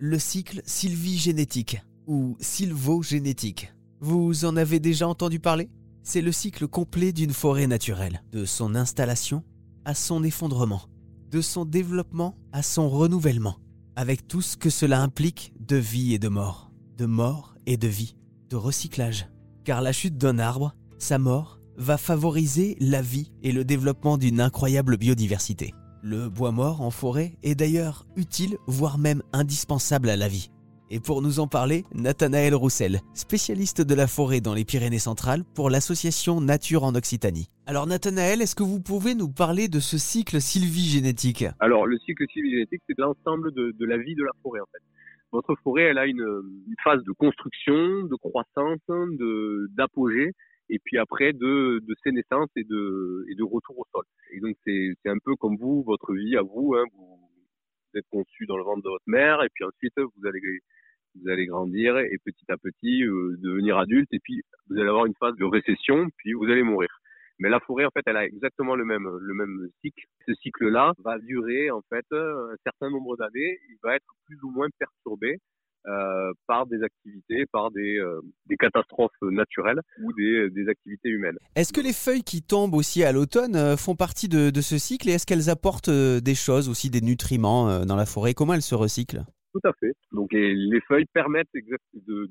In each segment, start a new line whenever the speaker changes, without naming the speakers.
le cycle sylvigénétique ou sylvogénétique. Vous en avez déjà entendu parler? C'est le cycle complet d'une forêt naturelle, de son installation à son effondrement, de son développement à son renouvellement, avec tout ce que cela implique de vie et de mort, de mort et de vie, de recyclage. Car la chute d'un arbre, sa mort, va favoriser la vie et le développement d'une incroyable biodiversité. Le bois mort en forêt est d'ailleurs utile, voire même indispensable à la vie. Et pour nous en parler, Nathanaël Roussel, spécialiste de la forêt dans les Pyrénées centrales pour l'association Nature en Occitanie. Alors Nathanaël, est-ce que vous pouvez nous parler de ce cycle sylvigénétique?
Alors le cycle sylvigénétique, c'est l'ensemble de, la vie de la forêt en fait. Votre forêt, elle a une, phase de construction, de croissance, d'apogée, et puis après de, de sénescence et de, et de retour au sol. Et donc c'est un peu comme vous, votre vie à vous, hein, vous, êtes conçu dans le ventre de votre mère, et puis ensuite vous allez vous allez grandir et petit à petit euh, devenir adulte et puis vous allez avoir une phase de récession puis vous allez mourir. Mais la forêt en fait elle a exactement le même le même cycle. Ce cycle là va durer en fait un certain nombre d'années. Il va être plus ou moins perturbé euh, par des activités, par des, euh, des catastrophes naturelles ou des, des activités humaines.
Est-ce que les feuilles qui tombent aussi à l'automne euh, font partie de, de, ce cycle et est-ce qu'elles apportent des choses aussi, des nutriments dans la forêt? Comment elles se recyclent?
Tout à fait. Donc les, les feuilles permettent de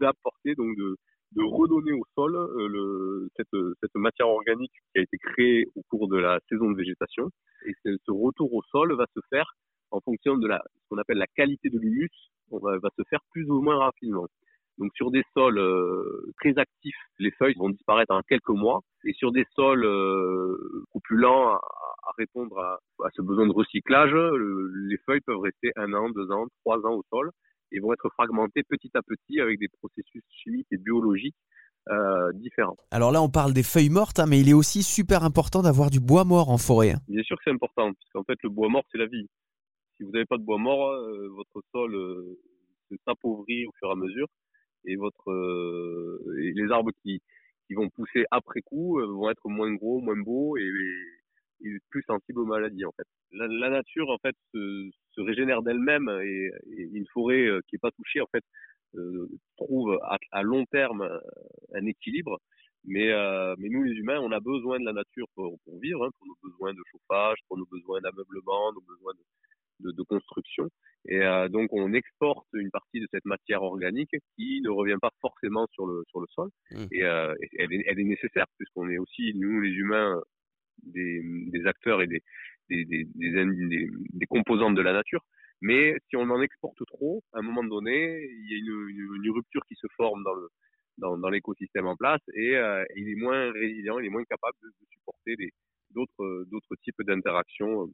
d'apporter donc de, de redonner au sol euh, le, cette, cette matière organique qui a été créée au cours de la saison de végétation. Et ce, ce retour au sol va se faire de la ce qu'on appelle la qualité de l'humus, va, va se faire plus ou moins rapidement. Donc sur des sols euh, très actifs, les feuilles vont disparaître en quelques mois. Et sur des sols euh, beaucoup plus lents à, à répondre à, à, ce besoin de recyclage, le, les feuilles peuvent rester un an, deux ans, trois ans au sol et vont être fragmentées petit à petit avec des processus chimiques et biologiques euh, différents.
Alors là, on parle des feuilles mortes, hein, mais il est aussi super important d'avoir du bois mort en forêt. Hein.
Bien sûr que c'est important, parce qu'en fait, le bois mort, c'est la vie. Si vous n'avez pas de bois mort, euh, votre sol euh, s'appauvrit au fur et à mesure et euh, les arbres qui vont pousser après coup vont être moins gros, moins beaux et, plus sensibles aux maladies en fait. La, nature en fait se, régénère d'elle-même et, une forêt qui est pas touchée en fait trouve à, long terme un équilibre. Mais, nous les humains, on a besoin de la nature pour, pour vivre, hein, pour nos besoins de chauffage, pour nos besoins d'ameublement, nos besoins de, de, de construction. Et euh, donc on exporte une partie de cette matière organique qui ne revient pas forcément sur le sur le sol. Mmh. Et, euh, elle, est, elle est nécessaire puisqu'on est aussi nous les humains des, des acteurs et des des, des, composantes de la nature. Mais si on en exporte trop, à un moment donné, il y a une, une, une rupture qui se forme dans le dans, dans l'écosystème en place et euh, il est moins résilient, il est moins capable de, de supporter d'autres d'autres types d'interactions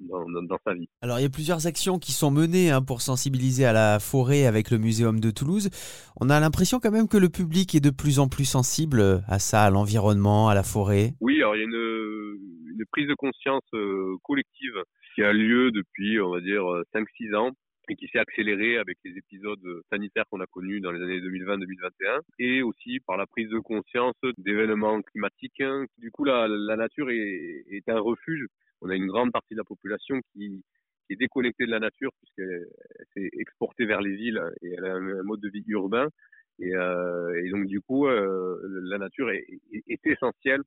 dans, dans, dans, sa vie.
Alors il y a plusieurs actions qui sont menées hein, pour sensibiliser à la forêt avec le Muséum de Toulouse. On a l'impression quand même que le public est de plus en plus sensible à ça, à l'environnement, à la forêt.
Oui, alors il y a une, une prise de conscience euh, collective qui a lieu depuis, on va dire, 5-6 ans et qui s'est accélérée avec les épisodes sanitaires qu'on a connus dans les années 2020-2021 et aussi par la prise de conscience d'événements climatiques. Du coup, la, nature est, un refuge on a une grande partie de la population qui, est déconnectée de la nature puisqu'elle s'est exportée vers les villes et elle a un, mode de vie urbain. Et, euh, donc du coup, euh, la nature est, essentielle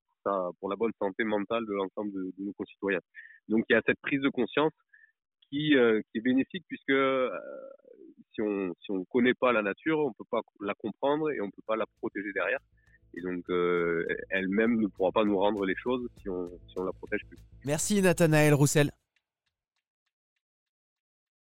pour, la bonne santé mentale de l'ensemble de, nos concitoyens. Donc il y a cette prise de conscience qui, euh, qui est bénéfique puisque euh, si on si on connaît pas la nature, on peut pas la comprendre et on peut pas la protéger derrière. Et donc, euh, elle-même ne pourra pas nous rendre les choses si on, si on la protège plus.
Merci Nathanaël Roussel.